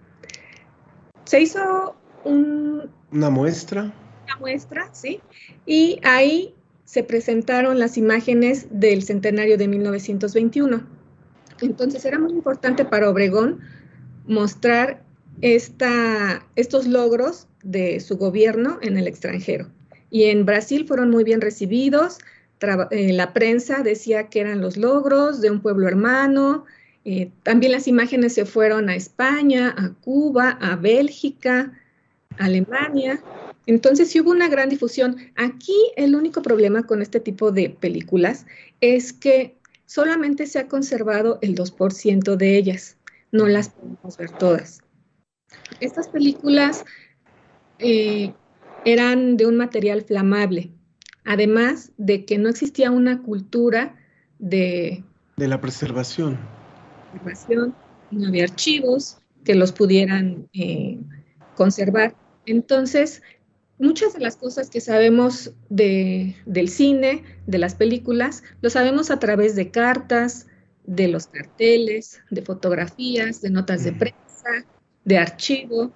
se hizo un, una muestra. Una muestra, sí. Y ahí se presentaron las imágenes del centenario de 1921. Entonces era muy importante para Obregón mostrar esta, estos logros de su gobierno en el extranjero. Y en Brasil fueron muy bien recibidos, eh, la prensa decía que eran los logros de un pueblo hermano Eh, también las imágenes se fueron a España, a Cuba, a Bélgica, Alemania. Entonces sí hubo una gran difusión. Aquí el único problema con este tipo de películas es que solamente se ha conservado el 2% de ellas. No las podemos ver todas. Estas películas eh, eran de un material flamable, además de que no existía una cultura de... De la preservación. No había archivos que los pudieran eh, conservar. Entonces, muchas de las cosas que sabemos de, del cine, de las películas, lo sabemos a través de cartas, de los carteles, de fotografías, de notas de prensa, de archivo,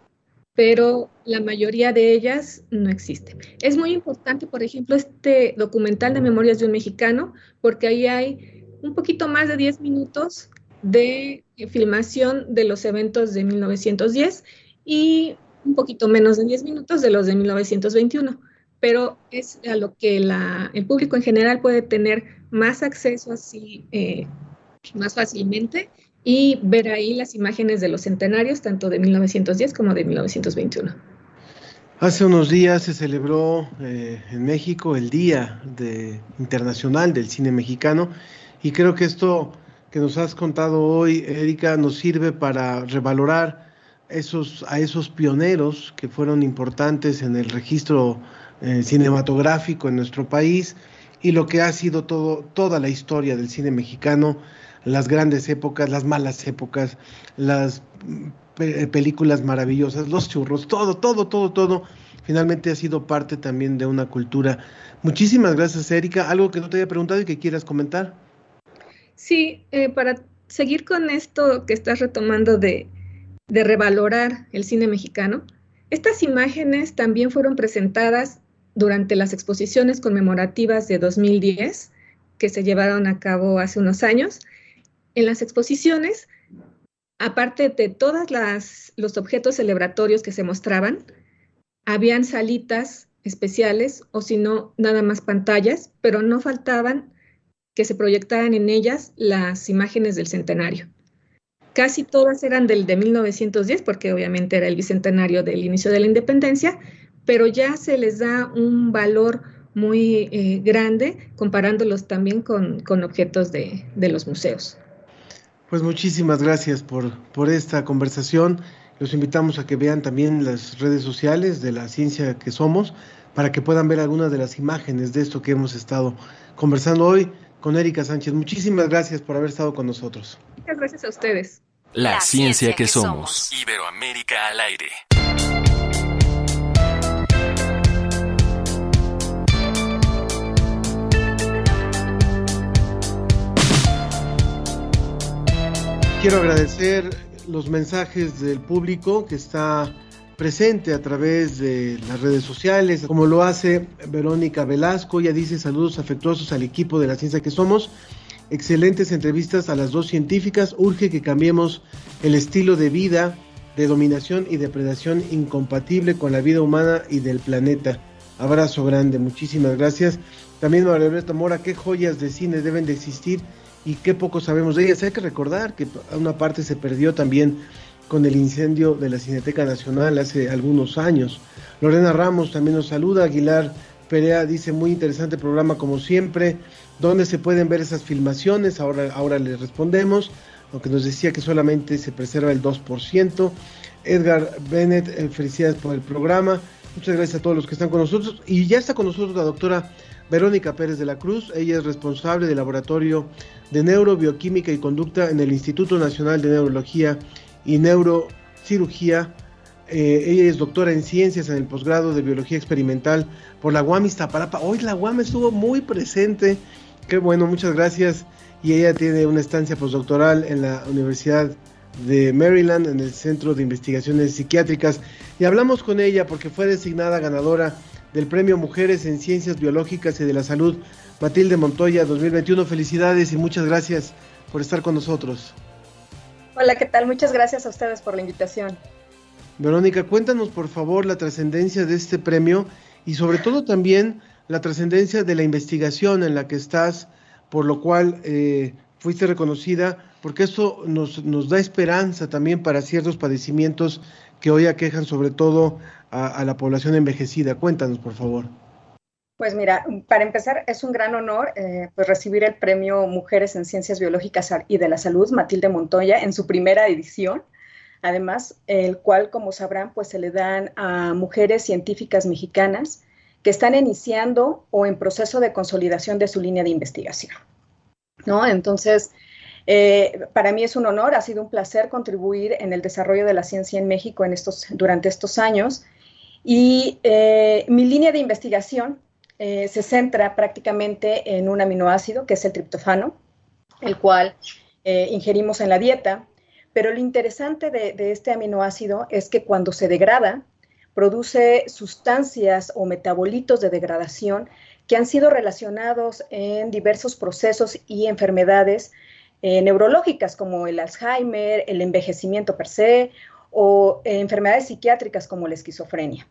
pero la mayoría de ellas no existen. Es muy importante, por ejemplo, este documental de Memorias de un Mexicano, porque ahí hay un poquito más de 10 minutos de filmación de los eventos de 1910 y un poquito menos de 10 minutos de los de 1921, pero es a lo que el público en general puede tener más acceso así eh, más fácilmente y ver ahí las imágenes de los centenarios, tanto de 1910 como de 1921. Hace unos días se celebró eh, en México el Día Internacional del Cine Mexicano y creo que esto que nos has contado hoy, Erika, nos sirve para revalorar esos, a esos pioneros que fueron importantes en el registro eh, cinematográfico en nuestro país y lo que ha sido toda la historia del cine mexicano las grandes épocas, las malas épocas, las películas maravillosas, los churros, todo, todo, todo, todo, finalmente ha sido parte también de una cultura. Muchísimas gracias, Erika. ¿Algo que no te haya preguntado y que quieras comentar? Sí, eh, para seguir con esto que estás retomando de, de revalorar el cine mexicano, estas imágenes también fueron presentadas durante las exposiciones conmemorativas de 2010 que se llevaron a cabo hace unos años en las exposiciones, aparte de todos los objetos celebratorios que se mostraban, habían salitas especiales o si no, nada más pantallas, pero no faltaban que se proyectaran en ellas las imágenes del centenario. Casi todas eran del de 1910, porque obviamente era el bicentenario del inicio de la independencia, pero ya se les da un valor muy eh, grande comparándolos también con, objetos de los museos. Pues muchísimas gracias por, por esta conversación. Los invitamos a que vean también las redes sociales de la ciencia que somos para que puedan ver algunas de las imágenes de esto que hemos estado conversando hoy con Erika Sánchez. Muchísimas gracias por haber estado con nosotros. Muchas gracias a ustedes. La, ciencia, que, somos. Iberoamérica al aire. Quiero agradecer los mensajes del público que está presente a través de las redes sociales, como lo hace Verónica Velasco. Ella dice saludos afectuosos al equipo de la ciencia que somos. Excelentes entrevistas a las dos científicas. Urge que cambiemos el estilo de vida de dominación y depredación incompatible con la vida humana y del planeta. Abrazo grande, muchísimas gracias. También María Mora, ¿qué joyas de cine deben de existir y qué poco sabemos de ellas. Hay que recordar que una parte se perdió también con el incendio de la Cineteca Nacional hace algunos años. Lorena Ramos también nos saluda, Aguilar Perea dice muy interesante programa como siempre, ¿dónde se pueden ver esas filmaciones? Ahora, ahora le respondemos, aunque nos decía que solamente se preserva el 2%. Edgar Bennett, eh, felicidades por el programa. Muchas gracias a todos los que están con nosotros. Y ya está con nosotros la doctora Verónica Pérez de la Cruz. Ella es responsable del laboratorio de Neurobioquímica y Conducta en el Instituto Nacional de Neurología y Neurocirugía. Eh, ella es doctora en ciencias en el posgrado de biología experimental por la UAM Iztapalapa. Hoy la UAM estuvo muy presente. Qué bueno, muchas gracias. Y ella tiene una estancia postdoctoral en la Universidad de Maryland, en el Centro de Investigaciones Psiquiátricas. Y hablamos con ella porque fue designada ganadora del Premio Mujeres en Ciencias Biológicas y de la Salud Matilde Montoya 2021. Felicidades y muchas gracias por estar con nosotros. Hola, ¿qué tal? Muchas gracias a ustedes por la invitación. Verónica, cuéntanos por favor la trascendencia de este premio y sobre todo también la trascendencia de la investigación en la que estás, por lo cual eh, fuiste reconocida, porque eso nos, nos da esperanza también para ciertos padecimientos que hoy aquejan sobre todo a, la población envejecida. Cuéntanos, por favor. Pues mira, para empezar, es un gran honor eh, pues recibir el premio Mujeres en Ciencias Biológicas y de la Salud, Matilde Montoya, en su primera edición. Además, el cual, como sabrán, pues se le dan a mujeres científicas mexicanas que están iniciando o en proceso de consolidación de su línea de investigación. ¿no? Entonces, eh, para mí es un honor, ha sido un placer contribuir en el desarrollo de la ciencia en México en estos, durante estos años. Y eh, mi línea de investigación eh, se centra prácticamente en un aminoácido, que es el triptofano, el cual ingerimos en la dieta. Pero lo interesante de, de este aminoácido es que cuando se degrada, produce sustancias o metabolitos de degradación que han sido relacionados en diversos procesos y enfermedades eh, neurológicas como el Alzheimer, el envejecimiento per se o enfermedades psiquiátricas como la esquizofrenia.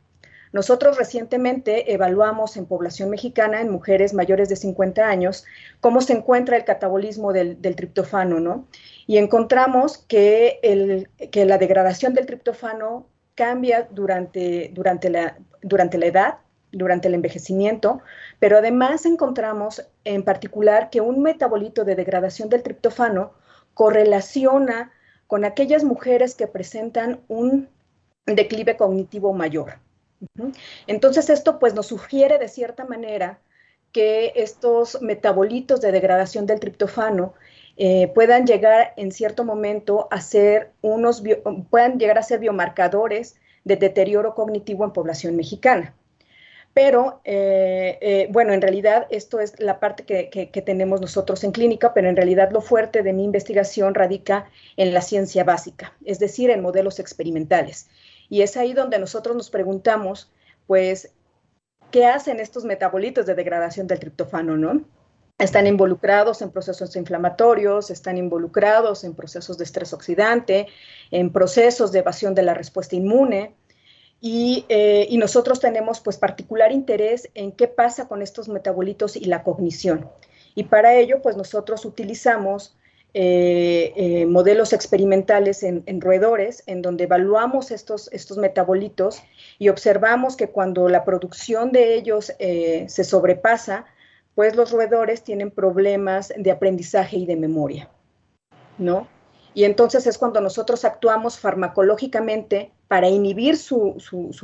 Nosotros recientemente evaluamos en población mexicana, en mujeres mayores de 50 años, cómo se encuentra el catabolismo del, triptofano, ¿no? Y encontramos que, el, que, la degradación del triptofano cambia durante, durante, la, durante la edad, durante el envejecimiento, pero además encontramos en particular que un metabolito de degradación del triptofano correlaciona con aquellas mujeres que presentan un declive cognitivo mayor. Entonces esto pues nos sugiere de cierta manera que estos metabolitos de degradación del triptofano eh, puedan llegar en cierto momento a ser unos, puedan llegar a ser biomarcadores de deterioro cognitivo en población mexicana. Pero, eh, eh, bueno, en realidad esto es la parte que, tenemos nosotros en clínica, pero en realidad lo fuerte de mi investigación radica en la ciencia básica, es decir, en modelos experimentales. Y es ahí donde nosotros nos preguntamos, pues, ¿qué hacen estos metabolitos de degradación del triptofano, no? Están involucrados en procesos inflamatorios, están involucrados en procesos de estrés oxidante, en procesos de evasión de la respuesta inmune, eh, y, nosotros tenemos pues particular interés en qué pasa con estos metabolitos y la cognición. Y para ello pues nosotros utilizamos eh, eh, modelos experimentales en, roedores en donde evaluamos estos, estos metabolitos y observamos que cuando la producción de ellos se sobrepasa, pues los roedores tienen problemas de aprendizaje y de memoria, ¿no? Y entonces es cuando nosotros actuamos farmacológicamente para inhibir su,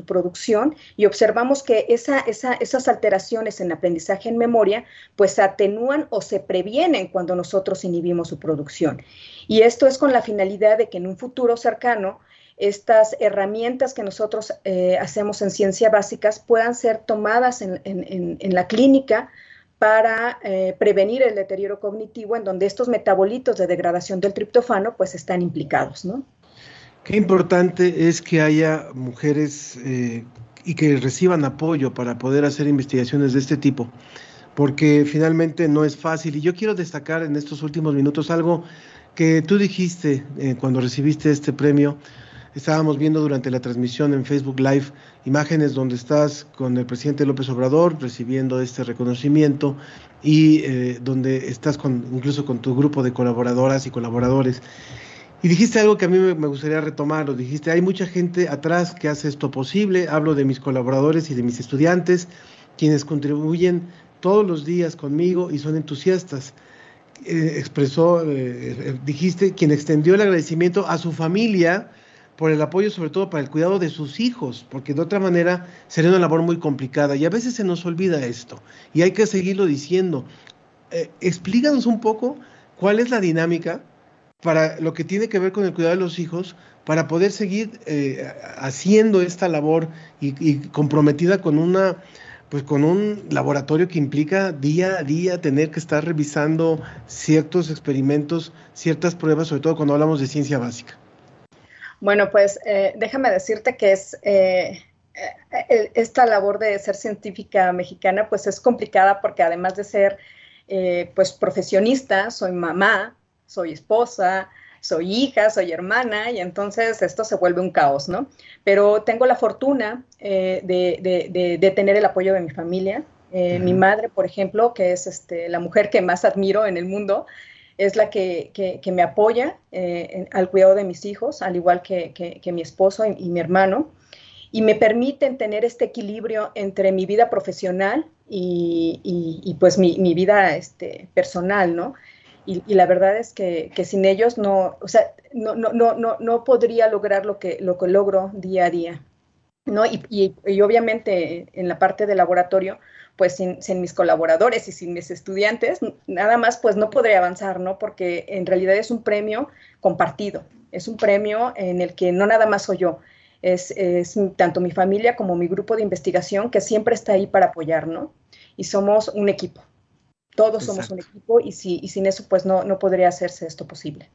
producción y observamos que esas alteraciones en aprendizaje en memoria pues atenúan o se previenen cuando nosotros inhibimos su producción. Y esto es con la finalidad de que en un futuro cercano estas herramientas que nosotros eh, hacemos en ciencia básicas puedan ser tomadas en, en la clínica para eh, prevenir el deterioro cognitivo en donde estos metabolitos de degradación del triptofano pues están implicados, ¿no? Qué importante es que haya mujeres eh, y que reciban apoyo para poder hacer investigaciones de este tipo, porque finalmente no es fácil. Y yo quiero destacar en estos últimos minutos algo que tú dijiste eh, cuando recibiste este premio, Estábamos viendo durante la transmisión en Facebook Live imágenes donde estás con el presidente López Obrador recibiendo este reconocimiento y eh, donde estás con, incluso con tu grupo de colaboradoras y colaboradores. Y dijiste algo que a mí me gustaría retomar, dijiste, hay mucha gente atrás que hace esto posible, hablo de mis colaboradores y de mis estudiantes, quienes contribuyen todos los días conmigo y son entusiastas. Eh, expresó, eh, dijiste, quien extendió el agradecimiento a su familia, por el apoyo sobre todo para el cuidado de sus hijos, porque de otra manera sería una labor muy complicada y a veces se nos olvida esto y hay que seguirlo diciendo. Eh, explícanos un poco cuál es la dinámica para lo que tiene que ver con el cuidado de los hijos, para poder seguir eh, haciendo esta labor y, comprometida con una pues con un laboratorio que implica día a día tener que estar revisando ciertos experimentos, ciertas pruebas, sobre todo cuando hablamos de ciencia básica. Bueno, pues eh, déjame decirte que es eh, esta labor de ser científica mexicana, pues es complicada porque además de ser pues profesionista, soy mamá, soy esposa, soy hija, soy hermana, y entonces esto se vuelve un caos, ¿no? Pero tengo la fortuna de, tener el apoyo de mi familia. Mi madre, por ejemplo, que es este, la mujer que más admiro en el mundo, es la que, que, me apoya eh, al cuidado de mis hijos, al igual que, que mi esposo y, mi hermano, y me permiten tener este equilibrio entre mi vida profesional y, y, pues mi, mi, vida este, personal, ¿no? Y, la verdad es que, sin ellos no, o sea, no, no, no, no podría lograr lo que, lo que logro día a día, ¿no? Y, obviamente en la parte de laboratorio, pues sin, mis colaboradores y sin mis estudiantes, nada más pues no podría avanzar, ¿no? Porque en realidad es un premio compartido, es un premio en el que no nada más soy yo, es, tanto mi familia como mi grupo de investigación que siempre está ahí para apoyar, ¿no? Y somos un equipo, todos somos un equipo y, si, sin eso pues no, no podría hacerse esto posible.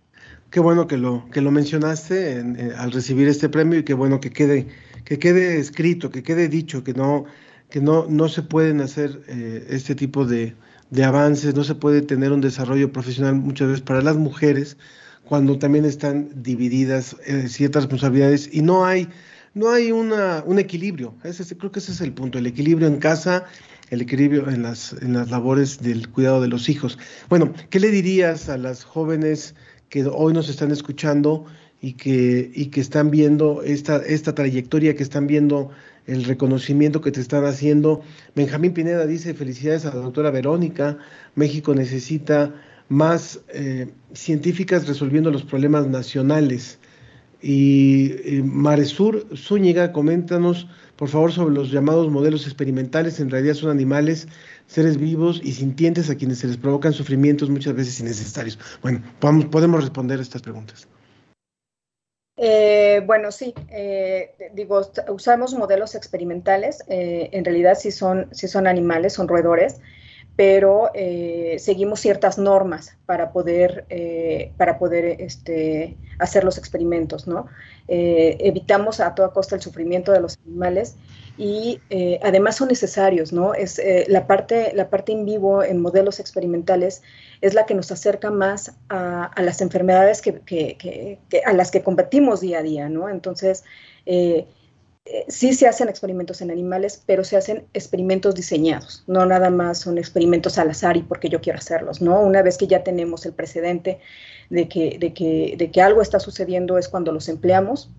Qué bueno que lo, que lo mencionaste eh, al recibir este premio y qué bueno que quede, que quede escrito, que quede dicho, que no, que no, no se pueden hacer eh, este tipo de, avances, no se puede tener un desarrollo profesional muchas veces para las mujeres cuando también están divididas eh, ciertas responsabilidades y no hay, no hay una, un equilibrio. Ese, creo que ese es el punto, el equilibrio en casa, el equilibrio en las, en las labores del cuidado de los hijos. Bueno, ¿qué le dirías a las jóvenes que hoy nos están escuchando y que, y que están viendo esta, esta trayectoria, que están viendo el reconocimiento que te están haciendo. Benjamín Pineda dice, felicidades a la doctora Verónica, México necesita más eh, científicas resolviendo los problemas nacionales. Y eh, Maresur Zúñiga, coméntanos, por favor, sobre los llamados modelos experimentales. En realidad son animales, seres vivos y sintientes a quienes se les provocan sufrimientos muchas veces innecesarios. Bueno, podemos responder estas preguntas. Eh, bueno, sí, eh, digo, usamos modelos experimentales, eh, en realidad sí son, sí son animales, son roedores, pero seguimos ciertas normas para poder, para poder este, hacer los experimentos, ¿no? evitamos a toda costa el sufrimiento de los animales y además son necesarios, ¿no? Es, la, parte, la parte en vivo en modelos experimentales es la que nos acerca más a, las enfermedades que, a las que combatimos día a día, ¿no? Entonces, eh, eh, sí se hacen experimentos en animales, pero se hacen experimentos diseñados, no nada más son experimentos al azar y porque yo quiero hacerlos, ¿no? Una vez que ya tenemos el precedente de que, de que, de que algo está sucediendo es cuando los empleamos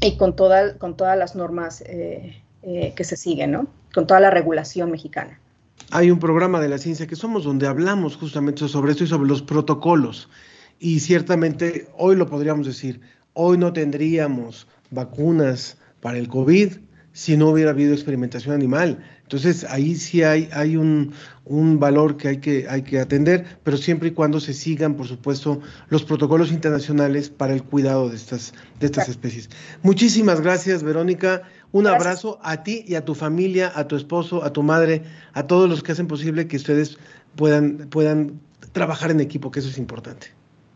y con, toda, con todas las normas eh, que se siguen, ¿no? Con toda la regulación mexicana hay un programa de la ciencia que somos donde hablamos justamente sobre esto y sobre los protocolos. Y ciertamente hoy lo podríamos decir, hoy no tendríamos vacunas para el COVID si no hubiera habido experimentación animal. Entonces ahí sí hay, hay un, valor que hay, que hay que atender, pero siempre y cuando se sigan, por supuesto, los protocolos internacionales para el cuidado de estas, de estas especies. Muchísimas gracias, Verónica. Un abrazo a ti y a tu familia, a tu esposo, a tu madre, a todos los que hacen posible que ustedes puedan, puedan trabajar en equipo, que eso es importante.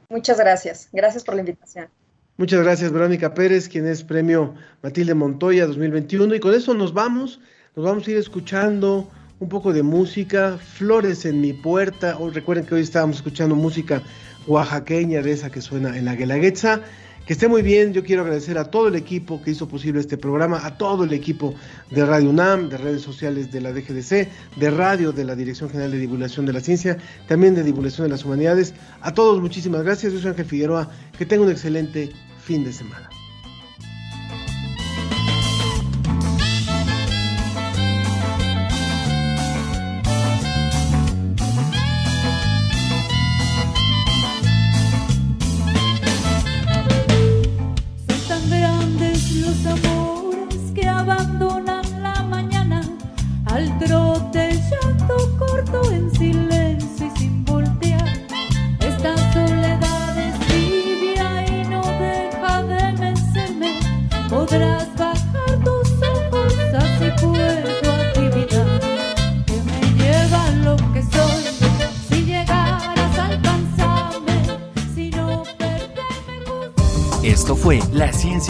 Muchas gracias. Gracias por la invitación. Muchas gracias, Verónica Pérez, quien es premio Matilde Montoya 2021. Y con eso nos vamos. Nos vamos a ir escuchando un poco de música, Flores en mi puerta. Hoy recuerden que hoy estábamos escuchando música oaxaqueña de esa que suena en la Guelaguetza. Que esté muy bien, yo quiero agradecer a todo el equipo que hizo posible este programa, a todo el equipo de Radio UNAM, de redes sociales de la DGDC, de radio de la Dirección General de Divulgación de la Ciencia, también de Divulgación de las Humanidades. A todos muchísimas gracias, yo soy Ángel Figueroa, que tenga un excelente fin de semana.